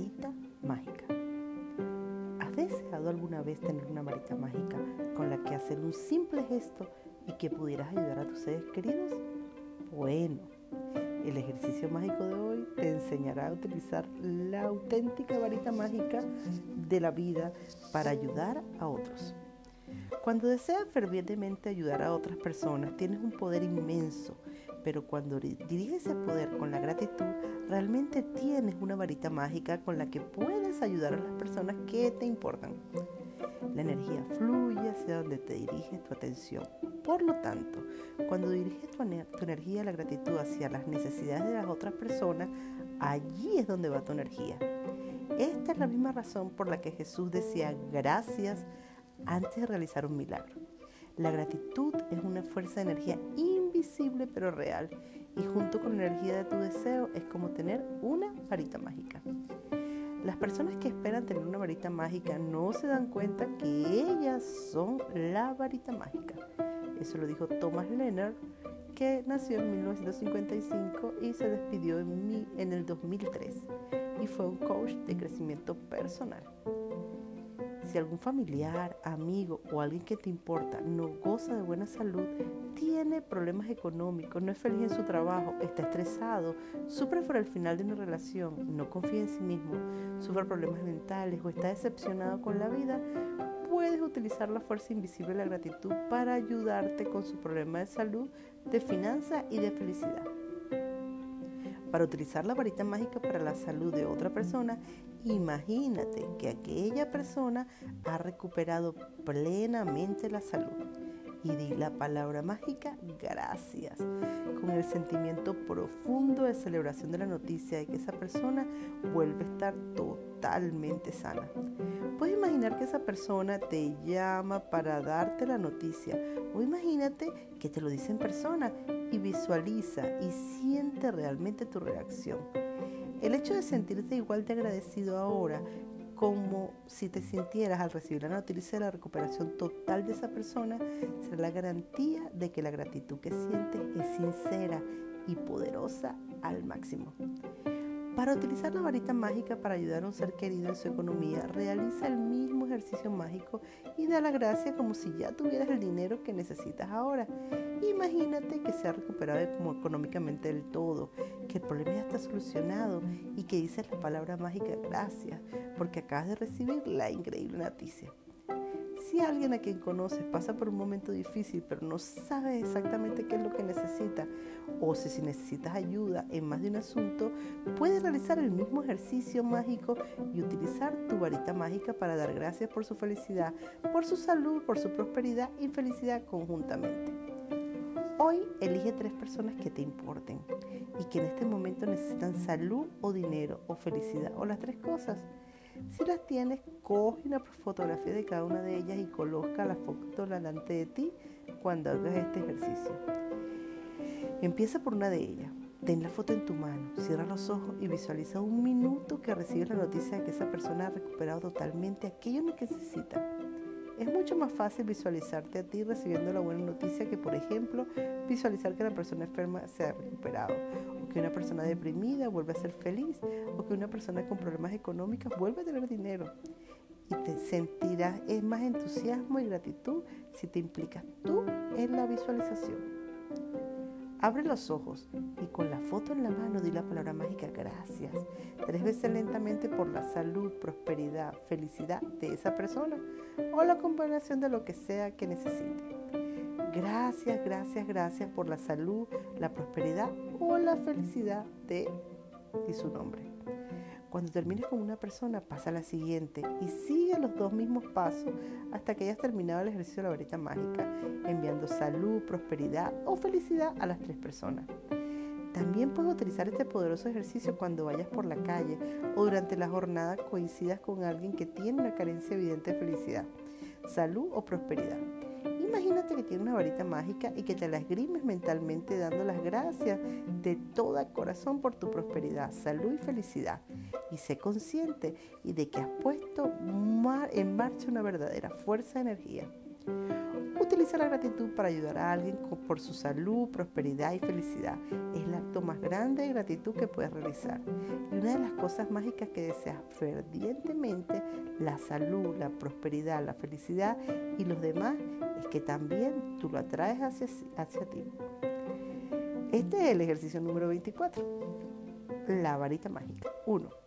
varita mágica. ¿Has deseado alguna vez tener una varita mágica con la que hacer un simple gesto y que pudieras ayudar a tus seres queridos? Bueno, el ejercicio mágico de hoy te enseñará a utilizar la auténtica varita mágica de la vida para ayudar a otros. Cuando deseas fervientemente ayudar a otras personas, tienes un poder inmenso, pero cuando diriges ese poder con la gratitud, realmente tienes una varita mágica con la que puedes ayudar a las personas que te importan. La energía fluye hacia donde te diriges tu atención. Por lo tanto, cuando diriges tu, tu energía, la gratitud hacia las necesidades de las otras personas, allí es donde va tu energía. Esta es la misma razón por la que Jesús decía gracias antes de realizar un milagro. La gratitud es una fuerza de energía invisible pero real y junto con la energía de tu deseo es como tener una varita mágica. Las personas que esperan tener una varita mágica no se dan cuenta que ellas son la varita mágica. Eso lo dijo Thomas Leonard, que nació en 1955 y se despidió en, en el 2003 y fue un coach de crecimiento personal. Si algún familiar, amigo o alguien que te importa no goza de buena salud, tiene problemas económicos, no es feliz en su trabajo, está estresado, sufre por el final de una relación, no confía en sí mismo, sufre problemas mentales o está decepcionado con la vida, puedes utilizar la fuerza invisible de la gratitud para ayudarte con su problema de salud, de finanzas y de felicidad. Para utilizar la varita mágica para la salud de otra persona, imagínate que aquella persona ha recuperado plenamente la salud. Y di la palabra mágica gracias, con el sentimiento profundo de celebración de la noticia de que esa persona vuelve a estar totalmente sana. Puedes imaginar que esa persona te llama para darte la noticia o imagínate que te lo dice en persona y visualiza y siente realmente tu reacción. El hecho de sentirte igual de agradecido ahora como si te sintieras al recibir la noticia de la recuperación total de esa persona será la garantía de que la gratitud que sientes es sincera y poderosa al máximo. Para utilizar la varita mágica para ayudar a un ser querido en su economía, realiza el mismo ejercicio mágico y da la gracia como si ya tuvieras el dinero que necesitas ahora. Imagínate que se ha recuperado económicamente del todo, que el problema ya está solucionado y que dices la palabra mágica gracias porque acabas de recibir la increíble noticia. Si alguien a quien conoces pasa por un momento difícil pero no sabe exactamente qué es lo que necesita o si, necesitas ayuda en más de un asunto, puedes realizar el mismo ejercicio mágico y utilizar tu varita mágica para dar gracias por su felicidad, por su salud, por su prosperidad y felicidad conjuntamente. Hoy elige tres personas que te importen y que en este momento necesitan salud o dinero o felicidad o las tres cosas. Si las tienes, coge una fotografía de cada una de ellas y coloca la foto delante de ti cuando hagas este ejercicio. Empieza por una de ellas. Ten la foto en tu mano, cierra los ojos y visualiza un minuto que recibes la noticia de que esa persona ha recuperado totalmente aquello que necesita. Es mucho más fácil visualizarte a ti recibiendo la buena noticia que, por ejemplo, visualizar que la persona enferma se ha recuperado, o que una persona deprimida vuelve a ser feliz, o que una persona con problemas económicos vuelve a tener dinero. Y te sentirás más entusiasmo y gratitud si te implicas tú en la visualización. Abre los ojos y con la foto en la mano di la palabra mágica gracias. Tres veces lentamente por la salud, prosperidad, felicidad de esa persona o la combinación de lo que sea que necesite. Gracias, gracias, gracias por la salud, la prosperidad o la felicidad de y su nombre. Cuando termines con una persona, pasa a la siguiente y sigue los dos mismos pasos hasta que hayas terminado el ejercicio de la varita mágica, enviando salud, prosperidad o felicidad a las tres personas. También puedes utilizar este poderoso ejercicio cuando vayas por la calle o durante la jornada coincidas con alguien que tiene una carencia evidente de felicidad, salud o prosperidad. Imagínate que tiene una varita mágica y que te la esgrimes mentalmente dando las gracias de todo corazón por tu prosperidad, salud y felicidad. Y sé consciente y de que has puesto en marcha una verdadera fuerza de energía. Utiliza la gratitud para ayudar a alguien por su salud, prosperidad y felicidad. Es el acto más grande de gratitud que puedes realizar. Y una de las cosas mágicas que deseas fervientemente, la salud, la prosperidad, la felicidad y los demás, es que también tú lo atraes hacia, hacia ti. Este es el ejercicio número 24. La varita mágica. 1.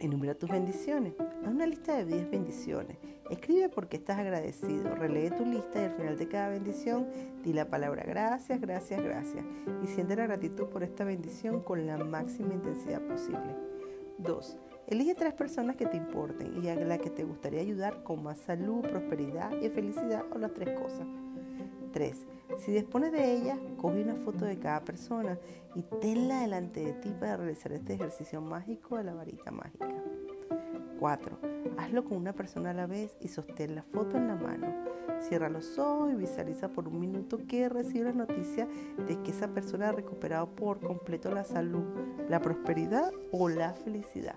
Enumera tus bendiciones. Haz una lista de 10 bendiciones. Escribe porque estás agradecido. Relee tu lista y al final de cada bendición di la palabra gracias, gracias, gracias. Y siente la gratitud por esta bendición con la máxima intensidad posible. 2. Elige tres personas que te importen y a las que te gustaría ayudar con más salud, prosperidad y felicidad o las tres cosas. 3. Si dispones de ella, coge una foto de cada persona y tenla delante de ti para realizar este ejercicio mágico de la varita mágica. 4. Hazlo con una persona a la vez y sostén la foto en la mano. Cierra los ojos y visualiza por un minuto que recibe la noticia de que esa persona ha recuperado por completo la salud, la prosperidad o la felicidad.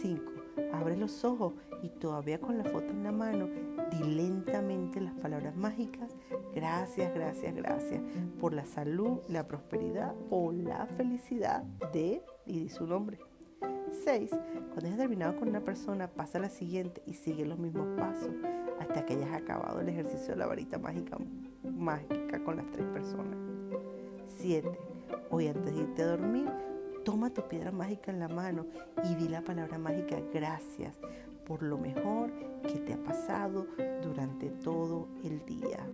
5. Abre los ojos y todavía con la foto en la mano, di lentamente las palabras mágicas, gracias, gracias, gracias, por la salud, la prosperidad o la felicidad de, y di su nombre. 6. Cuando hayas terminado con una persona, pasa a la siguiente y sigue los mismos pasos hasta que hayas acabado el ejercicio de la varita mágica, mágica con las tres personas. 7. Hoy antes de irte a dormir, Toma tu piedra mágica en la mano y di la palabra mágica gracias por lo mejor que te ha pasado durante todo el día.